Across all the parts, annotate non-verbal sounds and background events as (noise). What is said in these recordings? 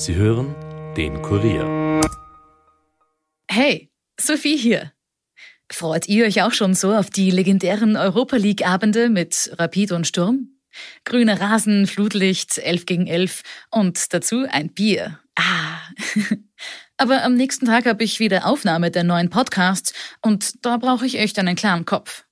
Sie hören den Kurier. Hey, Sophie hier. Freut ihr euch auch schon so auf die legendären Europa League-Abende mit Rapid und Sturm? Grüner Rasen, Flutlicht, 11 gegen 11 und dazu ein Bier. Ah. (laughs) Aber am nächsten Tag habe ich wieder Aufnahme der neuen Podcasts und da brauche ich echt einen klaren Kopf.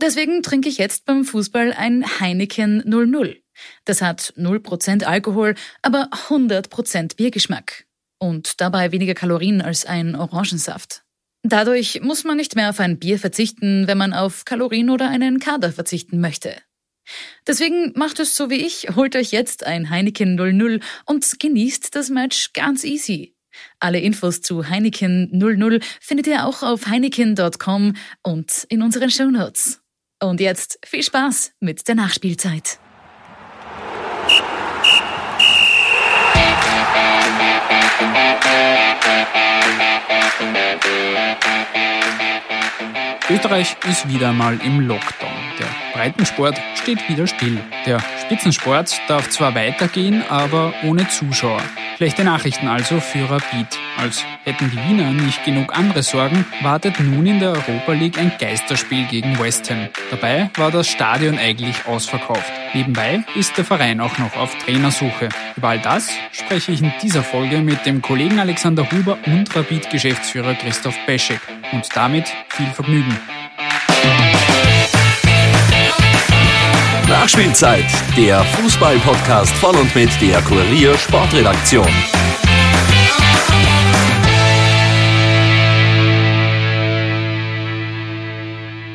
Deswegen trinke ich jetzt beim Fußball ein Heineken 00. Das hat 0% Alkohol, aber 100% Biergeschmack. Und dabei weniger Kalorien als ein Orangensaft. Dadurch muss man nicht mehr auf ein Bier verzichten, wenn man auf Kalorien oder einen Kader verzichten möchte. Deswegen macht es so wie ich, holt euch jetzt ein Heineken 00 und genießt das Match ganz easy. Alle Infos zu Heineken 00 findet ihr auch auf heineken.com und in unseren Shownotes. Und jetzt viel Spaß mit der Nachspielzeit. Österreich ist wieder mal im Lockdown. Der Breitensport steht wieder still. Der Spitzensport darf zwar weitergehen, aber ohne Zuschauer. Schlechte Nachrichten also für Rapid. Als hätten die Wiener nicht genug andere Sorgen, wartet nun in der Europa League ein Geisterspiel gegen West Ham. Dabei war das Stadion eigentlich ausverkauft. Nebenbei ist der Verein auch noch auf Trainersuche. Über all das spreche ich in dieser Folge mit dem Kollegen Alexander Huber und Rapid-Geschäftsführer Christoph Peschek. Und damit viel Vergnügen. Nachspielzeit, der Fußball-Podcast von und mit der Kurier Sportredaktion.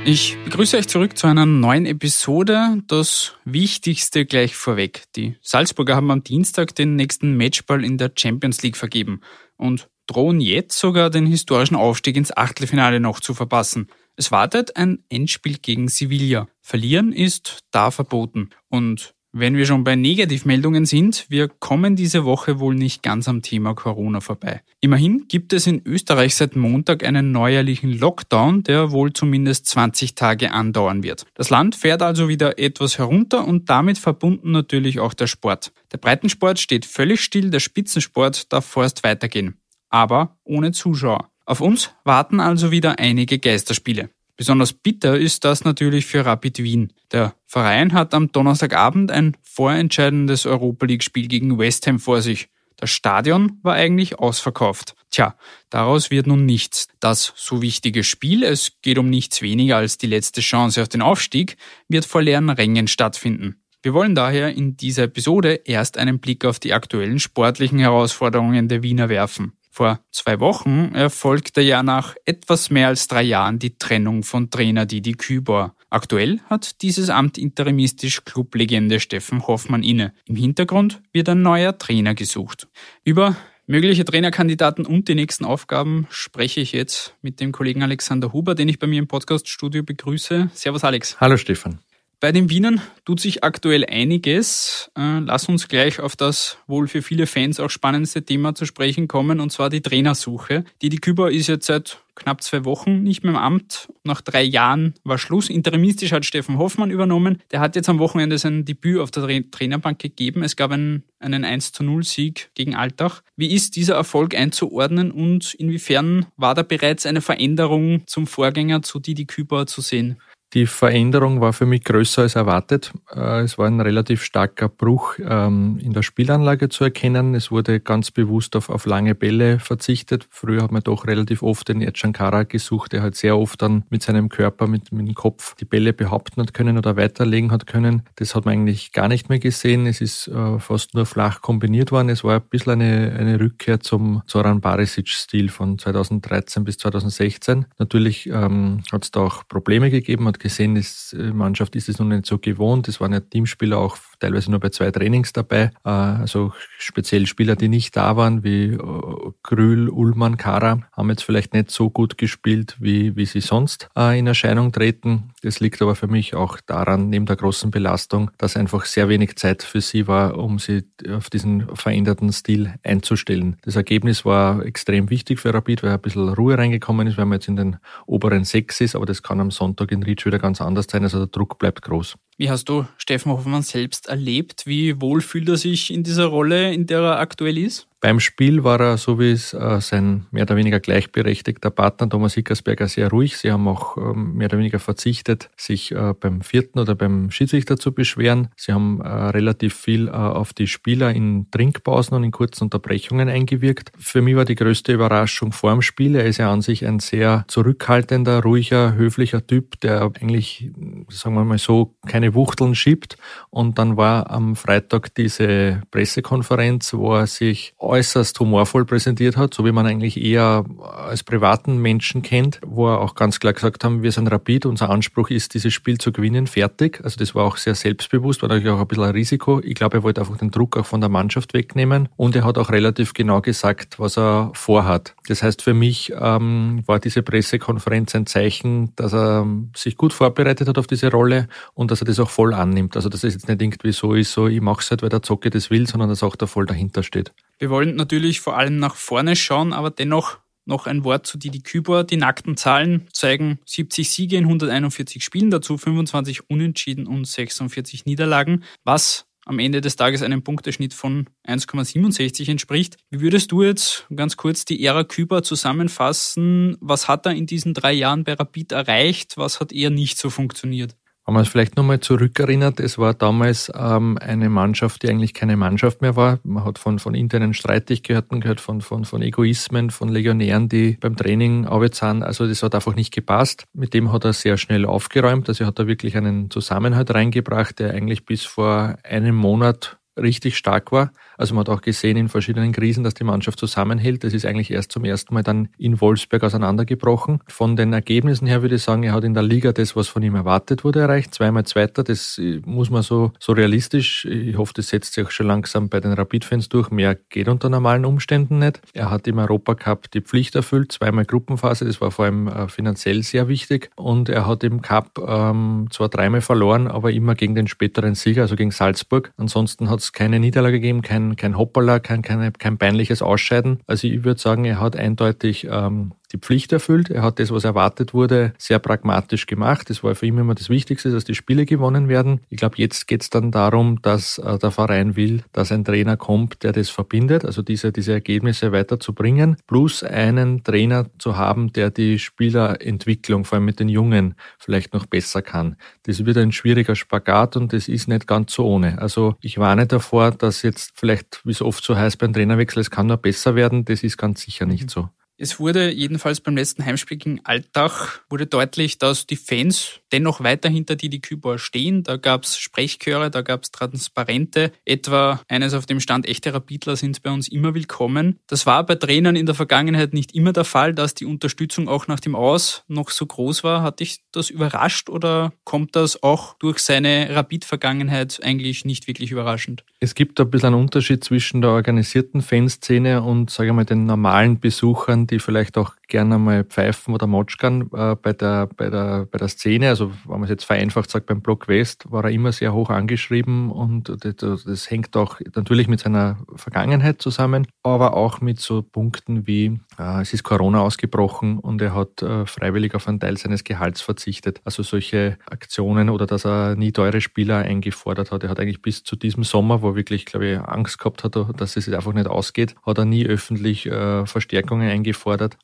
Ich begrüße euch zurück zu einer neuen Episode. Das Wichtigste gleich vorweg. Die Salzburger haben am Dienstag den nächsten Matchball in der Champions League vergeben und drohen jetzt sogar den historischen Aufstieg ins Achtelfinale noch zu verpassen. Es wartet ein Endspiel gegen Sevilla. Verlieren ist da verboten. Und wenn wir schon bei Negativmeldungen sind, wir kommen diese Woche wohl nicht ganz am Thema Corona vorbei. Immerhin gibt es in Österreich seit Montag einen neuerlichen Lockdown, der wohl zumindest 20 Tage andauern wird. Das Land fährt also wieder etwas herunter und damit verbunden natürlich auch der Sport. Der Breitensport steht völlig still, der Spitzensport darf vorerst weitergehen. Aber ohne Zuschauer. Auf uns warten also wieder einige Geisterspiele. Besonders bitter ist das natürlich für Rapid Wien. Der Verein hat am Donnerstagabend ein vorentscheidendes Europa League-Spiel gegen West Ham vor sich. Das Stadion war eigentlich ausverkauft. Tja, daraus wird nun nichts. Das so wichtige Spiel, es geht um nichts weniger als die letzte Chance auf den Aufstieg, wird vor leeren Rängen stattfinden. Wir wollen daher in dieser Episode erst einen Blick auf die aktuellen sportlichen Herausforderungen der Wiener werfen. Vor zwei Wochen erfolgte ja nach etwas mehr als drei Jahren die Trennung von Trainer Didi Kübor. Aktuell hat dieses Amt interimistisch Clublegende Steffen Hoffmann inne. Im Hintergrund wird ein neuer Trainer gesucht. Über mögliche Trainerkandidaten und die nächsten Aufgaben spreche ich jetzt mit dem Kollegen Alexander Huber, den ich bei mir im Podcaststudio begrüße. Servus Alex. Hallo Stefan. Bei den Wienern tut sich aktuell einiges. Äh, lass uns gleich auf das wohl für viele Fans auch spannendste Thema zu sprechen kommen, und zwar die Trainersuche. Didi Küber ist jetzt seit knapp zwei Wochen nicht mehr im Amt. Nach drei Jahren war Schluss. Interimistisch hat Steffen Hoffmann übernommen. Der hat jetzt am Wochenende sein Debüt auf der Trainerbank gegeben. Es gab einen, einen 1 zu 0 Sieg gegen Altach. Wie ist dieser Erfolg einzuordnen und inwiefern war da bereits eine Veränderung zum Vorgänger zu Didi Küber zu sehen? Die Veränderung war für mich größer als erwartet. Äh, es war ein relativ starker Bruch ähm, in der Spielanlage zu erkennen. Es wurde ganz bewusst auf, auf lange Bälle verzichtet. Früher hat man doch relativ oft den Erdschankara gesucht, der halt sehr oft dann mit seinem Körper, mit, mit dem Kopf die Bälle behaupten hat können oder weiterlegen hat können. Das hat man eigentlich gar nicht mehr gesehen. Es ist äh, fast nur flach kombiniert worden. Es war ein bisschen eine, eine Rückkehr zum Zoran Barisic-Stil von 2013 bis 2016. Natürlich ähm, hat es da auch Probleme gegeben, hat gesehen, die äh, Mannschaft ist es noch nicht so gewohnt. Es waren ja Teamspieler auch teilweise nur bei zwei Trainings dabei. Äh, also speziell Spieler, die nicht da waren, wie äh, Grül, Ullmann, Kara, haben jetzt vielleicht nicht so gut gespielt, wie, wie sie sonst in Erscheinung treten. Das liegt aber für mich auch daran, neben der großen Belastung, dass einfach sehr wenig Zeit für sie war, um sie auf diesen veränderten Stil einzustellen. Das Ergebnis war extrem wichtig für Rapid, weil ein bisschen Ruhe reingekommen ist, weil man jetzt in den oberen sechs ist, aber das kann am Sonntag in Reach wieder ganz anders sein. Also der Druck bleibt groß. Wie hast du Steffen Hoffmann selbst erlebt? Wie wohl fühlt er sich in dieser Rolle, in der er aktuell ist? Beim Spiel war er, so wie es äh, sein mehr oder weniger gleichberechtigter Partner Thomas Hickersberger, sehr ruhig. Sie haben auch ähm, mehr oder weniger verzichtet, sich äh, beim vierten oder beim Schiedsrichter zu beschweren. Sie haben äh, relativ viel äh, auf die Spieler in Trinkpausen und in kurzen Unterbrechungen eingewirkt. Für mich war die größte Überraschung vor dem Spiel. Er ist ja an sich ein sehr zurückhaltender, ruhiger, höflicher Typ, der eigentlich, sagen wir mal so, keine Wuchteln schiebt. Und dann war am Freitag diese Pressekonferenz, wo er sich äußerst humorvoll präsentiert hat, so wie man eigentlich eher als privaten Menschen kennt, wo er auch ganz klar gesagt haben, wir sind Rapid, unser Anspruch ist, dieses Spiel zu gewinnen, fertig. Also das war auch sehr selbstbewusst, war natürlich auch ein bisschen ein Risiko. Ich glaube, er wollte einfach den Druck auch von der Mannschaft wegnehmen und er hat auch relativ genau gesagt, was er vorhat. Das heißt, für mich ähm, war diese Pressekonferenz ein Zeichen, dass er sich gut vorbereitet hat auf diese Rolle und dass er das auch voll annimmt. Also dass es jetzt nicht irgendwie so ist, so ich mache es halt, weil der Zocke das will, sondern dass auch da voll dahinter steht. Wir wollen natürlich vor allem nach vorne schauen, aber dennoch noch ein Wort zu Didi Kübauer. Die nackten Zahlen zeigen 70 Siege in 141 Spielen, dazu 25 Unentschieden und 46 Niederlagen, was am Ende des Tages einem Punkteschnitt von 1,67 entspricht. Wie würdest du jetzt ganz kurz die Ära Küber zusammenfassen? Was hat er in diesen drei Jahren bei Rapid erreicht? Was hat eher nicht so funktioniert? Wenn man es vielleicht nochmal zurückerinnert, es war damals ähm, eine Mannschaft, die eigentlich keine Mannschaft mehr war. Man hat von, von internen Streitigkeiten gehört, von, von, von Egoismen, von Legionären, die beim Training arbeiten. Also das hat einfach nicht gepasst. Mit dem hat er sehr schnell aufgeräumt. Also er hat da wirklich einen Zusammenhalt reingebracht, der eigentlich bis vor einem Monat richtig stark war. Also man hat auch gesehen in verschiedenen Krisen, dass die Mannschaft zusammenhält. Das ist eigentlich erst zum ersten Mal dann in Wolfsberg auseinandergebrochen. Von den Ergebnissen her würde ich sagen, er hat in der Liga das, was von ihm erwartet wurde, erreicht. Zweimal Zweiter, das muss man so, so realistisch. Ich hoffe, das setzt sich auch schon langsam bei den Rapid-Fans durch. Mehr geht unter normalen Umständen nicht. Er hat im Europacup die Pflicht erfüllt, zweimal Gruppenphase, das war vor allem äh, finanziell sehr wichtig. Und er hat im Cup ähm, zwar dreimal verloren, aber immer gegen den späteren Sieger, also gegen Salzburg. Ansonsten hat es keine Niederlage gegeben, kein kein, Hoppala, kein, kein, kein peinliches Ausscheiden. Also ich würde sagen, er hat eindeutig ähm, die Pflicht erfüllt. Er hat das, was erwartet wurde, sehr pragmatisch gemacht. Das war für ihn immer das Wichtigste, dass die Spiele gewonnen werden. Ich glaube, jetzt geht es dann darum, dass äh, der Verein will, dass ein Trainer kommt, der das verbindet, also diese, diese Ergebnisse weiterzubringen, plus einen Trainer zu haben, der die Spielerentwicklung, vor allem mit den Jungen, vielleicht noch besser kann. Das wird ein schwieriger Spagat und das ist nicht ganz so ohne. Also ich warne davor, dass jetzt vielleicht, wie es oft so heißt beim Trainerwechsel, es kann nur besser werden. Das ist ganz sicher nicht so. Es wurde jedenfalls beim letzten Heimspiel gegen Alltag wurde deutlich, dass die Fans dennoch weiter hinter Didi Kübauer stehen. Da gab es Sprechchöre, da gab es Transparente. Etwa eines auf dem Stand, echte Rapidler sind bei uns immer willkommen. Das war bei Trainern in der Vergangenheit nicht immer der Fall, dass die Unterstützung auch nach dem Aus noch so groß war. Hat dich das überrascht oder kommt das auch durch seine Rapid-Vergangenheit eigentlich nicht wirklich überraschend? Es gibt ein bisschen einen Unterschied zwischen der organisierten Fanszene und, sage mal, den normalen Besuchern die vielleicht auch gerne mal pfeifen oder motschkern äh, bei, der, bei, der, bei der Szene. Also wenn man es jetzt vereinfacht sagt, beim Block West war er immer sehr hoch angeschrieben und das, das hängt auch natürlich mit seiner Vergangenheit zusammen, aber auch mit so Punkten wie äh, es ist Corona ausgebrochen und er hat äh, freiwillig auf einen Teil seines Gehalts verzichtet. Also solche Aktionen oder dass er nie teure Spieler eingefordert hat. Er hat eigentlich bis zu diesem Sommer, wo er wirklich, glaube ich, Angst gehabt hat, dass es einfach nicht ausgeht, hat er nie öffentlich äh, Verstärkungen eingefordert.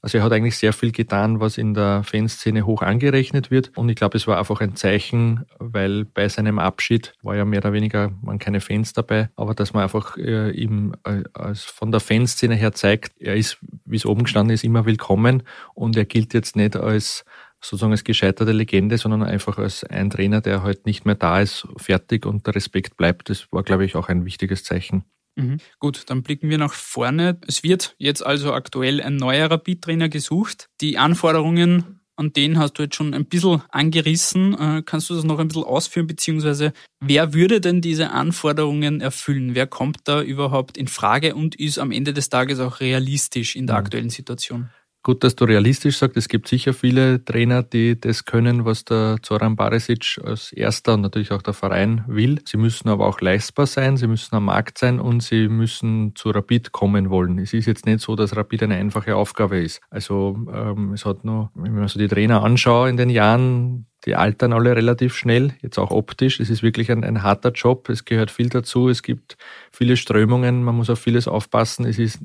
Also er hat eigentlich sehr viel getan, was in der Fanszene hoch angerechnet wird. Und ich glaube, es war einfach ein Zeichen, weil bei seinem Abschied war ja mehr oder weniger man keine Fans dabei, aber dass man einfach äh, ihm äh, als von der Fanszene her zeigt, er ist, wie es oben gestanden ist, immer willkommen und er gilt jetzt nicht als sozusagen als gescheiterte Legende, sondern einfach als ein Trainer, der halt nicht mehr da ist, fertig und der Respekt bleibt. Das war, glaube ich, auch ein wichtiges Zeichen. Mhm. Gut, dann blicken wir nach vorne. Es wird jetzt also aktuell ein neuer Rapid-Trainer gesucht. Die Anforderungen an den hast du jetzt schon ein bisschen angerissen. Äh, kannst du das noch ein bisschen ausführen, beziehungsweise wer würde denn diese Anforderungen erfüllen? Wer kommt da überhaupt in Frage und ist am Ende des Tages auch realistisch in der mhm. aktuellen Situation? Gut, dass du realistisch sagst. Es gibt sicher viele Trainer, die das können, was der Zoran Barisic als erster und natürlich auch der Verein will. Sie müssen aber auch leistbar sein, sie müssen am Markt sein und sie müssen zu Rapid kommen wollen. Es ist jetzt nicht so, dass Rapid eine einfache Aufgabe ist. Also ähm, es hat nur, wenn man so die Trainer anschaut in den Jahren, die altern alle relativ schnell, jetzt auch optisch. Es ist wirklich ein, ein harter Job, es gehört viel dazu, es gibt viele Strömungen, man muss auf vieles aufpassen. Es ist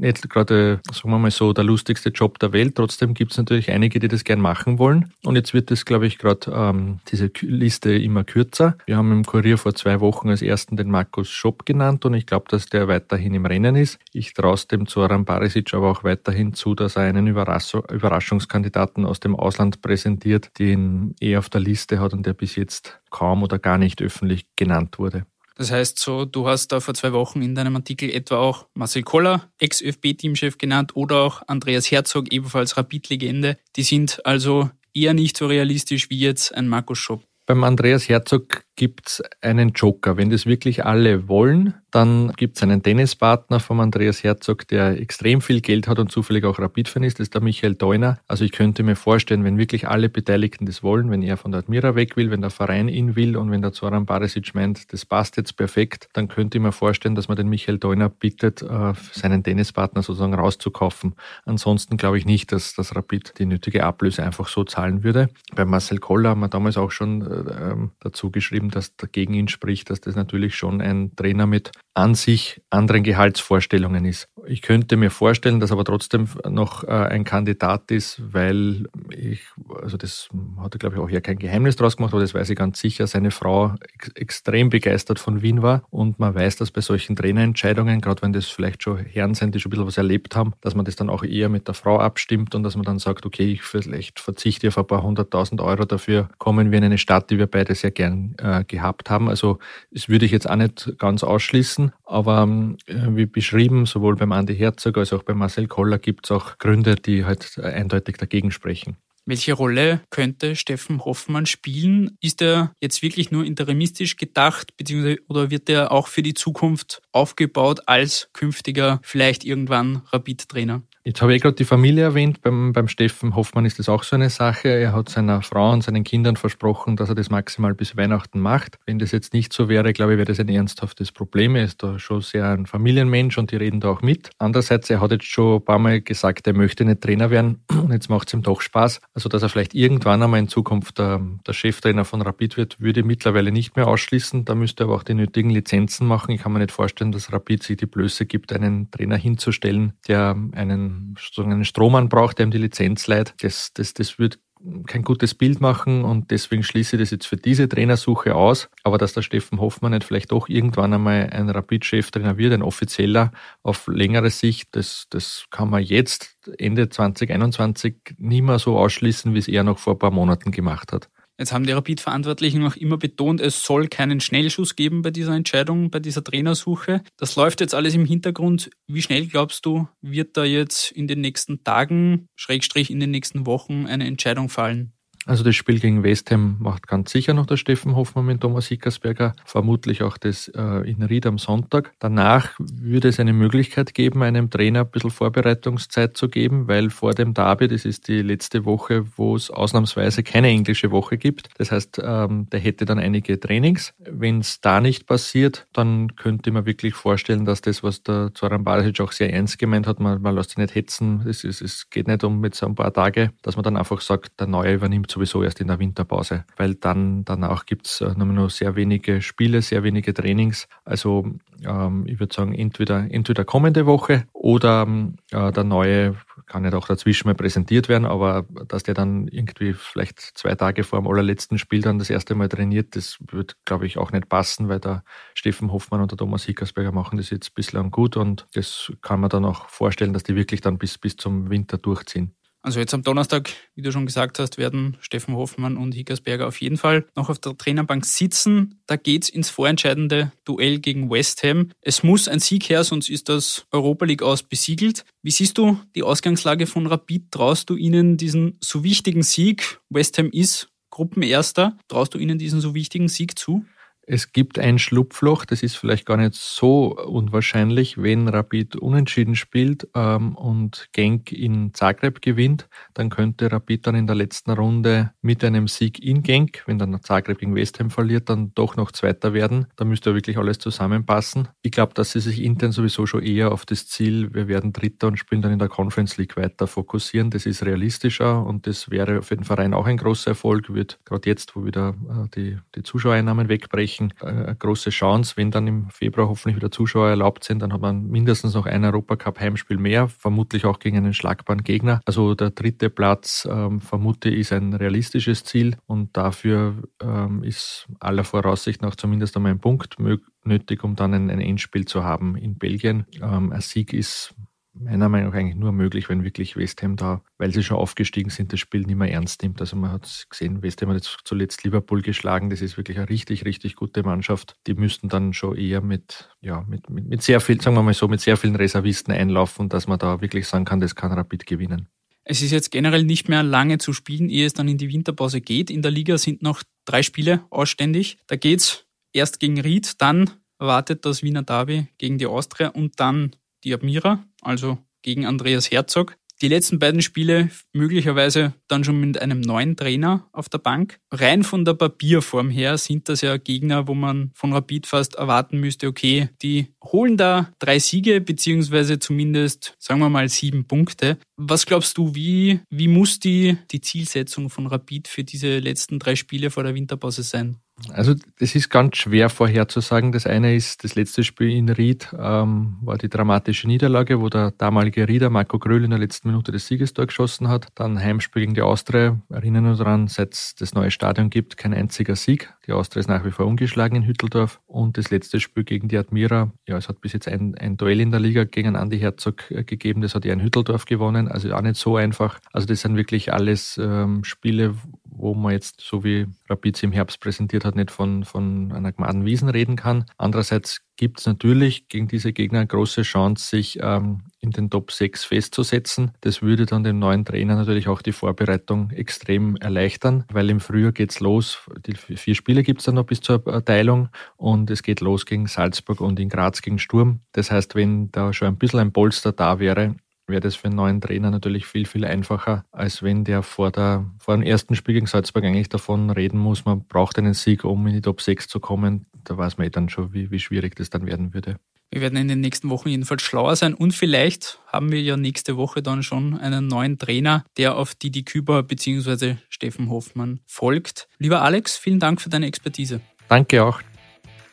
nicht gerade, sagen wir mal so, der lustigste Job der Welt. Trotzdem gibt es natürlich einige, die das gern machen wollen. Und jetzt wird es, glaube ich, gerade ähm, diese Liste immer kürzer. Wir haben im Kurier vor zwei Wochen als ersten den Markus Schopp genannt und ich glaube, dass der weiterhin im Rennen ist. Ich traue dem Zoran Barisic aber auch weiterhin zu, dass er einen Überraschungskandidaten aus dem Ausland präsentiert, den er auf der Liste hat und der bis jetzt kaum oder gar nicht öffentlich genannt wurde. Das heißt so, du hast da vor zwei Wochen in deinem Artikel etwa auch Marcel Koller, Ex-ÖFB-Teamchef genannt, oder auch Andreas Herzog, ebenfalls Rapid-Legende. Die sind also eher nicht so realistisch wie jetzt ein Markus Schopp. Beim Andreas Herzog gibt es einen Joker. Wenn das wirklich alle wollen, dann gibt es einen Tennispartner vom Andreas Herzog, der extrem viel Geld hat und zufällig auch Rapid-Fan ist, das ist der Michael Deuner. Also ich könnte mir vorstellen, wenn wirklich alle Beteiligten das wollen, wenn er von der Admira weg will, wenn der Verein ihn will und wenn der Zoran Barisic meint, das passt jetzt perfekt, dann könnte ich mir vorstellen, dass man den Michael Deuner bittet, äh, seinen Tennispartner sozusagen rauszukaufen. Ansonsten glaube ich nicht, dass das Rapid die nötige Ablöse einfach so zahlen würde. Bei Marcel Koller haben wir damals auch schon äh, ähm, dazu geschrieben, eben, dass dagegen ihn spricht, dass das natürlich schon ein Trainer mit an sich anderen Gehaltsvorstellungen ist. Ich könnte mir vorstellen, dass aber trotzdem noch äh, ein Kandidat ist, weil ich, also das hat er glaube ich auch ja kein Geheimnis draus gemacht, aber das weiß ich ganz sicher, seine Frau ex extrem begeistert von Wien war und man weiß, dass bei solchen Trainerentscheidungen, gerade wenn das vielleicht schon Herren sind, die schon ein bisschen was erlebt haben, dass man das dann auch eher mit der Frau abstimmt und dass man dann sagt, okay, ich vielleicht verzichte auf ein paar hunderttausend Euro, dafür kommen wir in eine Stadt, die wir beide sehr gern äh, gehabt haben. Also das würde ich jetzt auch nicht ganz ausschließen, aber äh, wie beschrieben, sowohl beim Andi Herzog als auch bei Marcel Koller gibt es auch Gründe, die halt eindeutig dagegen sprechen. Welche Rolle könnte Steffen Hoffmann spielen? Ist er jetzt wirklich nur interimistisch gedacht, beziehungsweise oder wird er auch für die Zukunft aufgebaut als künftiger, vielleicht irgendwann Rapid-Trainer? Jetzt habe ich gerade die Familie erwähnt. Beim, beim Steffen Hoffmann ist das auch so eine Sache. Er hat seiner Frau und seinen Kindern versprochen, dass er das maximal bis Weihnachten macht. Wenn das jetzt nicht so wäre, glaube ich, wäre das ein ernsthaftes Problem. Er ist da schon sehr ein Familienmensch und die reden da auch mit. Andererseits, er hat jetzt schon ein paar Mal gesagt, er möchte nicht Trainer werden (clears throat) und jetzt macht es ihm doch Spaß. Also, dass er vielleicht irgendwann einmal in Zukunft der, der Cheftrainer von Rapid wird, würde ich mittlerweile nicht mehr ausschließen. Da müsste er aber auch die nötigen Lizenzen machen. Ich kann mir nicht vorstellen, dass Rapid sich die Blöße gibt, einen Trainer hinzustellen, der einen sozusagen einen Strohmann braucht, der ihm die Lizenz leiht. Das, das, das wird kein gutes Bild machen und deswegen schließe ich das jetzt für diese Trainersuche aus. Aber dass der Steffen Hoffmann nicht vielleicht doch irgendwann einmal ein Rapid-Cheftrainer wird, ein offizieller auf längere Sicht, das, das kann man jetzt Ende 2021 nie mehr so ausschließen, wie es er noch vor ein paar Monaten gemacht hat. Jetzt haben die Rapid-Verantwortlichen auch immer betont, es soll keinen Schnellschuss geben bei dieser Entscheidung, bei dieser Trainersuche. Das läuft jetzt alles im Hintergrund. Wie schnell glaubst du, wird da jetzt in den nächsten Tagen, Schrägstrich in den nächsten Wochen eine Entscheidung fallen? Also das Spiel gegen West Ham macht ganz sicher noch der Steffen Hoffmann mit Thomas Hickersberger, vermutlich auch das äh, in Ried am Sonntag. Danach würde es eine Möglichkeit geben, einem Trainer ein bisschen Vorbereitungszeit zu geben, weil vor dem Derby, das ist die letzte Woche, wo es ausnahmsweise keine englische Woche gibt. Das heißt, ähm, der hätte dann einige Trainings. Wenn es da nicht passiert, dann könnte man wirklich vorstellen, dass das, was der Zoran Barisic auch sehr ernst gemeint hat, man, man lässt sich nicht hetzen, es, es, es geht nicht um mit so ein paar Tage, dass man dann einfach sagt, der Neue übernimmt sowieso erst in der Winterpause, weil dann danach gibt's äh, nur sehr wenige Spiele, sehr wenige Trainings. Also ähm, ich würde sagen, entweder, entweder kommende Woche oder äh, der neue kann nicht auch dazwischen mal präsentiert werden, aber dass der dann irgendwie vielleicht zwei Tage vor dem allerletzten Spiel dann das erste Mal trainiert, das wird, glaube ich, auch nicht passen, weil der Steffen Hoffmann und der Thomas Hickersberger machen das jetzt bislang gut und das kann man dann auch vorstellen, dass die wirklich dann bis, bis zum Winter durchziehen. Also jetzt am Donnerstag, wie du schon gesagt hast, werden Steffen Hoffmann und Hickersberger auf jeden Fall noch auf der Trainerbank sitzen. Da geht's ins vorentscheidende Duell gegen West Ham. Es muss ein Sieg her, sonst ist das Europa League aus besiegelt. Wie siehst du die Ausgangslage von Rapid? Traust du ihnen diesen so wichtigen Sieg? West Ham ist Gruppenerster. Traust du ihnen diesen so wichtigen Sieg zu? Es gibt ein Schlupfloch, das ist vielleicht gar nicht so unwahrscheinlich, wenn Rapid unentschieden spielt ähm, und Genk in Zagreb gewinnt, dann könnte Rapid dann in der letzten Runde mit einem Sieg in Genk, wenn dann Zagreb gegen West Ham verliert, dann doch noch Zweiter werden. Da müsste wirklich alles zusammenpassen. Ich glaube, dass sie sich intern sowieso schon eher auf das Ziel, wir werden Dritter und spielen dann in der Conference League weiter fokussieren. Das ist realistischer und das wäre für den Verein auch ein großer Erfolg, wird gerade jetzt, wo wieder äh, die, die Zuschauereinnahmen wegbrechen, Österreichen eine große Chance. Wenn dann im Februar hoffentlich wieder Zuschauer erlaubt sind, dann hat man mindestens noch ein Europacup-Heimspiel mehr, vermutlich auch gegen einen schlagbaren Gegner. Also der dritte Platz, ähm, vermute ist ein realistisches Ziel und dafür ähm, ist aller Voraussicht nach zumindest einmal ein Punkt nötig, um dann ein, ein Endspiel zu haben in Belgien. Ähm, ein Sieg ist meiner Meinung nach eigentlich nur möglich, wenn wirklich West Ham da, weil sie schon aufgestiegen sind, das Spiel nicht mehr ernst nimmt. Also man hat gesehen, West Ham hat jetzt zuletzt Liverpool geschlagen. Das ist wirklich eine richtig, richtig gute Mannschaft. Die müssten dann schon eher mit, ja, mit, mit, mit sehr viel, sagen wir mal so, mit sehr vielen Reservisten einlaufen, dass man da wirklich sagen kann, das kann Rapid gewinnen. Es ist jetzt generell nicht mehr lange zu spielen, ehe es dann in die Winterpause geht. In der Liga sind noch drei Spiele ausständig. Da geht's erst gegen Ried, dann wartet das Wiener Derby gegen die Austria und dann die Admira, also gegen Andreas Herzog. Die letzten beiden Spiele möglicherweise dann schon mit einem neuen Trainer auf der Bank. Rein von der Papierform her sind das ja Gegner, wo man von Rapid fast erwarten müsste, okay, die holen da drei Siege, beziehungsweise zumindest, sagen wir mal, sieben Punkte. Was glaubst du, wie, wie muss die, die Zielsetzung von Rapid für diese letzten drei Spiele vor der Winterpause sein? Also das ist ganz schwer vorherzusagen. Das eine ist, das letzte Spiel in Ried ähm, war die dramatische Niederlage, wo der damalige Rieder Marco Gröhl in der letzten Minute des Siegestor geschossen hat. Dann Heimspiel gegen die Austria. Erinnern uns daran, seit es das neue Stadion gibt, kein einziger Sieg. Die Austria ist nach wie vor ungeschlagen in Hütteldorf. Und das letzte Spiel gegen die Admira, ja, es hat bis jetzt ein, ein Duell in der Liga gegen Andi Herzog äh, gegeben. Das hat er in Hütteldorf gewonnen. Also auch nicht so einfach. Also das sind wirklich alles ähm, Spiele, wo man jetzt, so wie Rapid im Herbst präsentiert hat, nicht von, von einer gemaden Wiesen reden kann. Andererseits gibt es natürlich gegen diese Gegner eine große Chance, sich ähm, in den Top 6 festzusetzen. Das würde dann dem neuen Trainer natürlich auch die Vorbereitung extrem erleichtern, weil im Frühjahr geht's los. Die vier Spiele gibt's dann noch bis zur Erteilung und es geht los gegen Salzburg und in Graz gegen Sturm. Das heißt, wenn da schon ein bisschen ein Polster da wäre, wäre das für einen neuen Trainer natürlich viel, viel einfacher, als wenn der vor, der, vor dem ersten Spiel gegen Salzburg eigentlich davon reden muss, man braucht einen Sieg, um in die Top 6 zu kommen. Da weiß man eh dann schon, wie, wie schwierig das dann werden würde. Wir werden in den nächsten Wochen jedenfalls schlauer sein und vielleicht haben wir ja nächste Woche dann schon einen neuen Trainer, der auf Didi Küber bzw. Steffen Hoffmann folgt. Lieber Alex, vielen Dank für deine Expertise. Danke auch.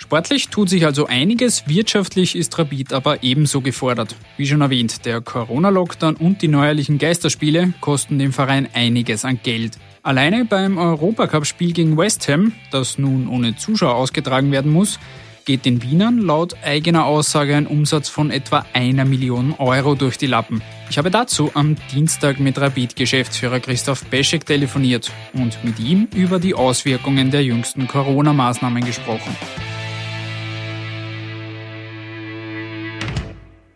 Sportlich tut sich also einiges, wirtschaftlich ist Rapid aber ebenso gefordert. Wie schon erwähnt, der Corona-Lockdown und die neuerlichen Geisterspiele kosten dem Verein einiges an Geld. Alleine beim Europacup-Spiel gegen West Ham, das nun ohne Zuschauer ausgetragen werden muss, geht den Wienern laut eigener Aussage ein Umsatz von etwa einer Million Euro durch die Lappen. Ich habe dazu am Dienstag mit Rapid-Geschäftsführer Christoph Beschek telefoniert und mit ihm über die Auswirkungen der jüngsten Corona-Maßnahmen gesprochen.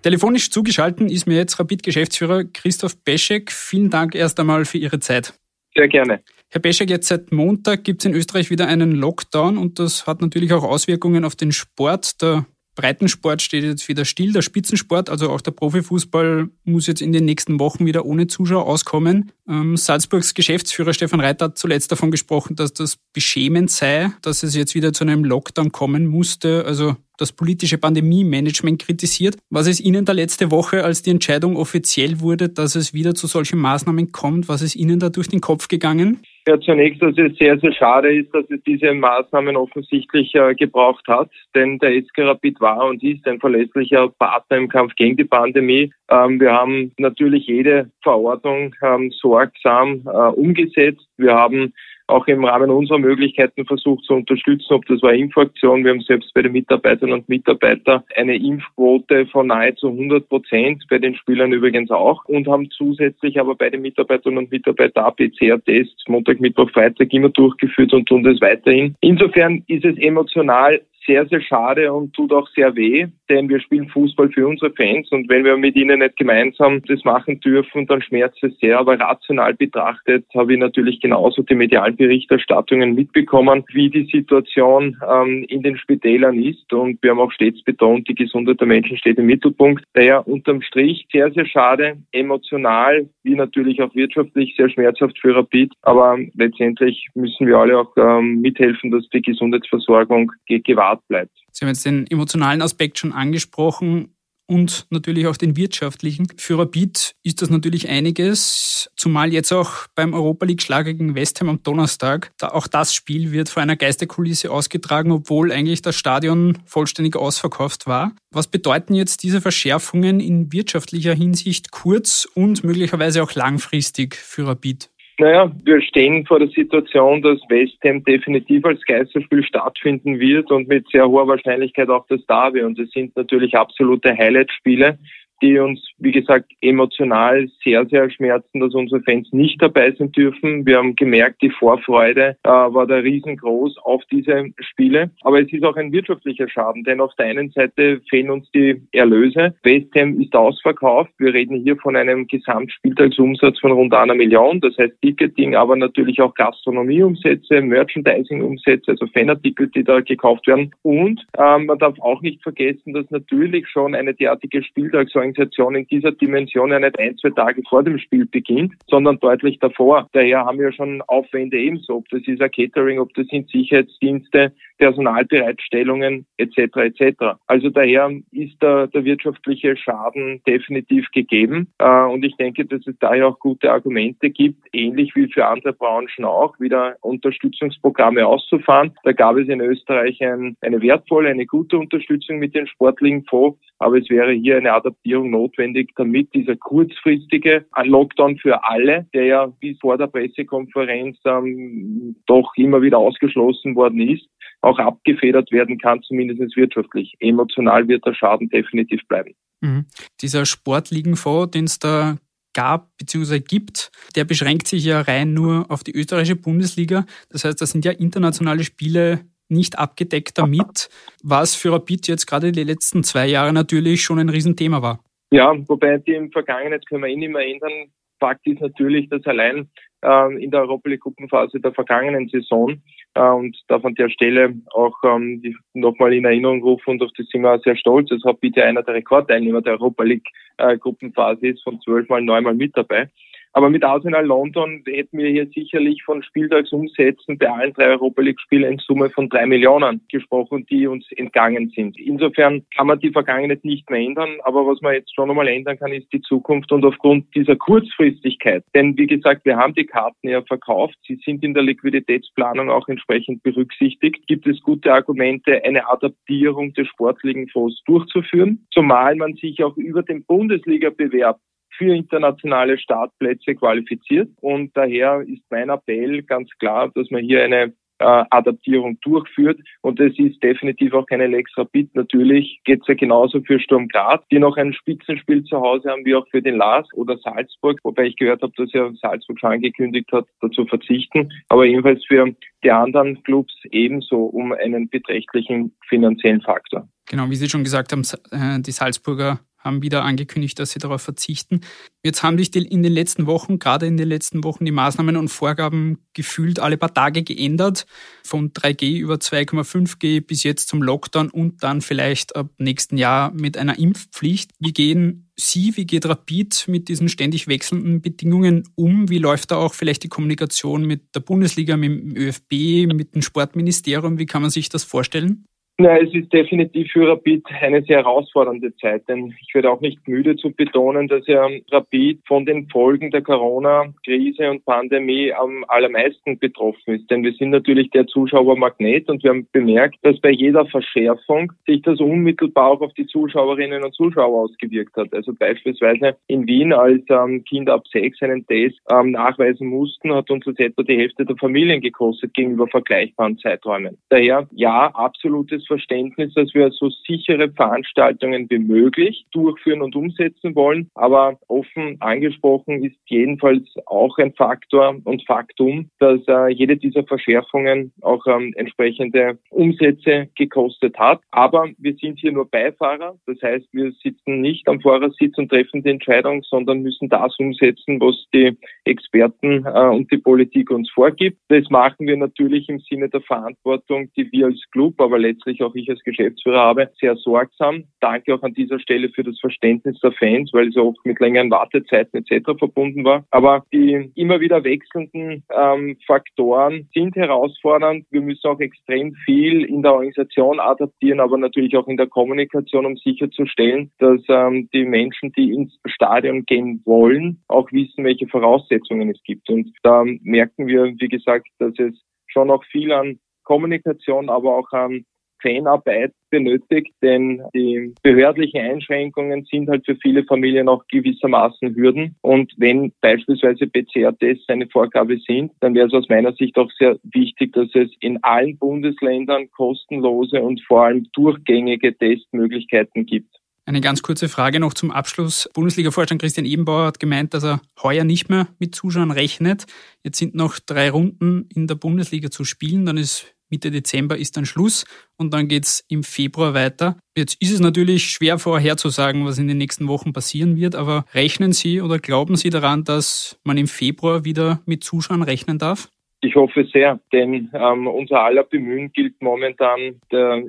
Telefonisch zugeschaltet ist mir jetzt Rapid-Geschäftsführer Christoph Beschek. Vielen Dank erst einmal für Ihre Zeit. Sehr gerne. Herr Beschek, jetzt seit Montag gibt es in Österreich wieder einen Lockdown und das hat natürlich auch Auswirkungen auf den Sport. Der Breitensport steht jetzt wieder still, der Spitzensport, also auch der Profifußball, muss jetzt in den nächsten Wochen wieder ohne Zuschauer auskommen. Ähm, Salzburgs Geschäftsführer Stefan Reiter hat zuletzt davon gesprochen, dass das beschämend sei, dass es jetzt wieder zu einem Lockdown kommen musste. Also das politische Pandemie-Management kritisiert. Was ist Ihnen da letzte Woche, als die Entscheidung offiziell wurde, dass es wieder zu solchen Maßnahmen kommt, was ist Ihnen da durch den Kopf gegangen? Ja, zunächst, dass es sehr, sehr schade ist, dass es diese Maßnahmen offensichtlich äh, gebraucht hat, denn der SK Rapid war und ist ein verlässlicher Partner im Kampf gegen die Pandemie. Ähm, wir haben natürlich jede Verordnung ähm, sorgsam äh, umgesetzt. Wir haben auch im Rahmen unserer Möglichkeiten versucht zu unterstützen, ob das war Impfaktion. Wir haben selbst bei den Mitarbeiterinnen und Mitarbeitern eine Impfquote von nahezu 100 Prozent, bei den Spielern übrigens auch und haben zusätzlich aber bei den Mitarbeiterinnen und Mitarbeitern APCR-Tests Montag, Mittwoch, Freitag immer durchgeführt und tun das weiterhin. Insofern ist es emotional sehr, sehr schade und tut auch sehr weh, denn wir spielen Fußball für unsere Fans und wenn wir mit ihnen nicht gemeinsam das machen dürfen, dann schmerzt es sehr. Aber rational betrachtet habe ich natürlich genauso die medialen Berichterstattungen mitbekommen, wie die Situation ähm, in den Spitälern ist und wir haben auch stets betont, die Gesundheit der Menschen steht im Mittelpunkt. Daher unterm Strich sehr, sehr schade, emotional wie natürlich auch wirtschaftlich sehr schmerzhaft für Rapid, aber letztendlich müssen wir alle auch ähm, mithelfen, dass die Gesundheitsversorgung gewahrt bleibt. Sie haben jetzt den emotionalen Aspekt schon angesprochen und natürlich auch den wirtschaftlichen. Für Rapid ist das natürlich einiges, zumal jetzt auch beim Europa League Schlag gegen West Ham am Donnerstag. Da auch das Spiel wird vor einer Geisterkulisse ausgetragen, obwohl eigentlich das Stadion vollständig ausverkauft war. Was bedeuten jetzt diese Verschärfungen in wirtschaftlicher Hinsicht kurz- und möglicherweise auch langfristig für Rapid? Naja, wir stehen vor der Situation, dass West Ham definitiv als Geisterspiel stattfinden wird und mit sehr hoher Wahrscheinlichkeit auch das Derby. Und es sind natürlich absolute Highlight-Spiele die uns, wie gesagt, emotional sehr, sehr schmerzen, dass unsere Fans nicht dabei sein dürfen. Wir haben gemerkt, die Vorfreude äh, war da riesengroß auf diese Spiele. Aber es ist auch ein wirtschaftlicher Schaden, denn auf der einen Seite fehlen uns die Erlöse. West Ham ist ausverkauft. Wir reden hier von einem Gesamtspieltagsumsatz von rund einer Million. Das heißt Ticketing, aber natürlich auch Gastronomieumsätze, Merchandising-Umsätze, also Fanartikel, die da gekauft werden. Und ähm, man darf auch nicht vergessen, dass natürlich schon eine derartige Spieltagsorganisation Organisation in dieser Dimension ja nicht ein, zwei Tage vor dem Spiel beginnt, sondern deutlich davor. Daher haben wir schon Aufwände ebenso, ob das ist ein Catering, ob das sind Sicherheitsdienste, Personalbereitstellungen etc. etc. Also daher ist der, der wirtschaftliche Schaden definitiv gegeben äh, und ich denke, dass es daher auch gute Argumente gibt, ähnlich wie für andere Branchen auch, wieder Unterstützungsprogramme auszufahren. Da gab es in Österreich ein, eine wertvolle, eine gute Unterstützung mit den sportlichen Fonds, aber es wäre hier eine Adaptierung notwendig, damit dieser kurzfristige Lockdown für alle, der ja bis vor der Pressekonferenz ähm, doch immer wieder ausgeschlossen worden ist, auch abgefedert werden kann, zumindest wirtschaftlich. Emotional wird der Schaden definitiv bleiben. Mhm. Dieser Sportligenfonds, den es da gab bzw. gibt, der beschränkt sich ja rein nur auf die österreichische Bundesliga. Das heißt, da sind ja internationale Spiele nicht abgedeckt damit, was für Rapid jetzt gerade die letzten zwei Jahre natürlich schon ein Riesenthema war. Ja, wobei die im Vergangenen können wir eh nicht mehr ändern. Fakt ist natürlich, dass allein äh, in der Europa League Gruppenphase der vergangenen Saison äh, und darf an der Stelle auch ähm, nochmal in Erinnerung rufen und auf das sind wir sehr stolz. Es hat bitte einer der Rekordteilnehmer der Europa League äh, Gruppenphase ist von zwölfmal neunmal mit dabei. Aber mit Arsenal London hätten wir hier sicherlich von Spieltagsumsätzen bei allen drei Europa League-Spielen in Summe von drei Millionen gesprochen, die uns entgangen sind. Insofern kann man die Vergangenheit nicht mehr ändern. Aber was man jetzt schon einmal ändern kann, ist die Zukunft und aufgrund dieser Kurzfristigkeit. Denn wie gesagt, wir haben die Karten ja verkauft. Sie sind in der Liquiditätsplanung auch entsprechend berücksichtigt. Gibt es gute Argumente, eine Adaptierung des sportlichen Fonds durchzuführen? Zumal man sich auch über den Bundesliga-Bewerb für internationale Startplätze qualifiziert. Und daher ist mein Appell ganz klar, dass man hier eine äh, Adaptierung durchführt. Und es ist definitiv auch keine Lex Rapid. Natürlich geht es ja genauso für Sturm Graz, die noch ein Spitzenspiel zu Hause haben, wie auch für den Lars oder Salzburg. Wobei ich gehört habe, dass ja Salzburg schon angekündigt hat, dazu verzichten. Aber ebenfalls für die anderen Clubs ebenso um einen beträchtlichen finanziellen Faktor. Genau, wie Sie schon gesagt haben, äh, die Salzburger haben wieder angekündigt, dass sie darauf verzichten. Jetzt haben sich in den letzten Wochen, gerade in den letzten Wochen, die Maßnahmen und Vorgaben gefühlt alle paar Tage geändert. Von 3G über 2,5G bis jetzt zum Lockdown und dann vielleicht ab nächsten Jahr mit einer Impfpflicht. Wie gehen Sie, wie geht Rapid mit diesen ständig wechselnden Bedingungen um? Wie läuft da auch vielleicht die Kommunikation mit der Bundesliga, mit dem ÖFB, mit dem Sportministerium? Wie kann man sich das vorstellen? Na, es ist definitiv für Rapid eine sehr herausfordernde Zeit, denn ich werde auch nicht müde zu betonen, dass ja Rapid von den Folgen der Corona-Krise und Pandemie am allermeisten betroffen ist. Denn wir sind natürlich der Zuschauermagnet und wir haben bemerkt, dass bei jeder Verschärfung sich das unmittelbar auch auf die Zuschauerinnen und Zuschauer ausgewirkt hat. Also beispielsweise in Wien, als ähm, Kinder ab sechs einen Test ähm, nachweisen mussten, hat uns das etwa die Hälfte der Familien gekostet gegenüber vergleichbaren Zeiträumen. Daher ja, absolutes Verständnis, dass wir so sichere Veranstaltungen wie möglich durchführen und umsetzen wollen. Aber offen angesprochen ist jedenfalls auch ein Faktor und Faktum, dass äh, jede dieser Verschärfungen auch ähm, entsprechende Umsätze gekostet hat. Aber wir sind hier nur Beifahrer. Das heißt, wir sitzen nicht am Fahrersitz und treffen die Entscheidung, sondern müssen das umsetzen, was die Experten äh, und die Politik uns vorgibt. Das machen wir natürlich im Sinne der Verantwortung, die wir als Club, aber letztlich auch ich als Geschäftsführer habe, sehr sorgsam. Danke auch an dieser Stelle für das Verständnis der Fans, weil es oft mit längeren Wartezeiten etc. verbunden war. Aber die immer wieder wechselnden ähm, Faktoren sind herausfordernd. Wir müssen auch extrem viel in der Organisation adaptieren, aber natürlich auch in der Kommunikation, um sicherzustellen, dass ähm, die Menschen, die ins Stadion gehen wollen, auch wissen, welche Voraussetzungen es gibt. Und da merken wir, wie gesagt, dass es schon noch viel an Kommunikation, aber auch an Fanarbeit benötigt, denn die behördlichen Einschränkungen sind halt für viele Familien auch gewissermaßen Hürden. Und wenn beispielsweise PCR-Tests eine Vorgabe sind, dann wäre es aus meiner Sicht auch sehr wichtig, dass es in allen Bundesländern kostenlose und vor allem durchgängige Testmöglichkeiten gibt. Eine ganz kurze Frage noch zum Abschluss. Bundesliga-Vorstand Christian Ebenbauer hat gemeint, dass er heuer nicht mehr mit Zuschauern rechnet. Jetzt sind noch drei Runden in der Bundesliga zu spielen, dann ist Mitte Dezember ist dann Schluss und dann geht's im Februar weiter. Jetzt ist es natürlich schwer vorherzusagen, was in den nächsten Wochen passieren wird, aber rechnen Sie oder glauben Sie daran, dass man im Februar wieder mit Zuschauern rechnen darf? Ich hoffe sehr, denn ähm, unser aller Bemühen gilt momentan der,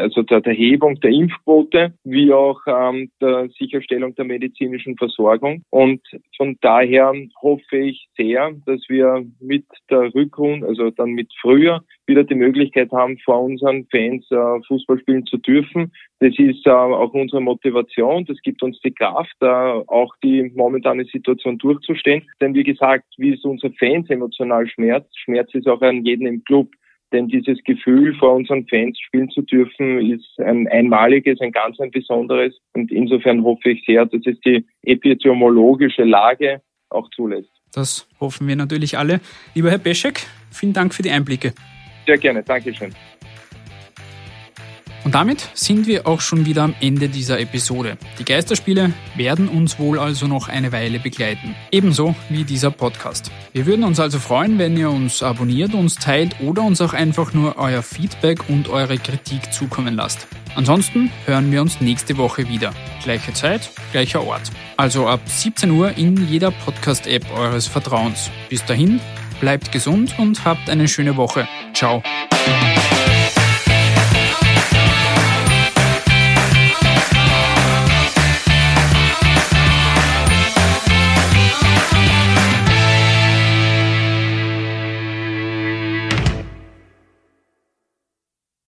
also der, der Hebung der Impfquote wie auch ähm, der Sicherstellung der medizinischen Versorgung. Und von daher hoffe ich sehr, dass wir mit der Rückrunde, also dann mit früher, wieder die Möglichkeit haben, vor unseren Fans äh, Fußball spielen zu dürfen. Das ist äh, auch unsere Motivation. Das gibt uns die Kraft, äh, auch die momentane Situation durchzustehen. Denn wie gesagt, wie es unsere Fans emotional schmerzt, schmerzt es auch an jeden im Club. Denn dieses Gefühl, vor unseren Fans spielen zu dürfen, ist ein einmaliges, ein ganz ein besonderes. Und insofern hoffe ich sehr, dass es die epidemiologische Lage auch zulässt. Das hoffen wir natürlich alle. Lieber Herr Peschek, vielen Dank für die Einblicke. Sehr gerne, Dankeschön. Und damit sind wir auch schon wieder am Ende dieser Episode. Die Geisterspiele werden uns wohl also noch eine Weile begleiten. Ebenso wie dieser Podcast. Wir würden uns also freuen, wenn ihr uns abonniert, uns teilt oder uns auch einfach nur euer Feedback und eure Kritik zukommen lasst. Ansonsten hören wir uns nächste Woche wieder. Gleiche Zeit, gleicher Ort. Also ab 17 Uhr in jeder Podcast-App eures Vertrauens. Bis dahin, bleibt gesund und habt eine schöne Woche. Ciao.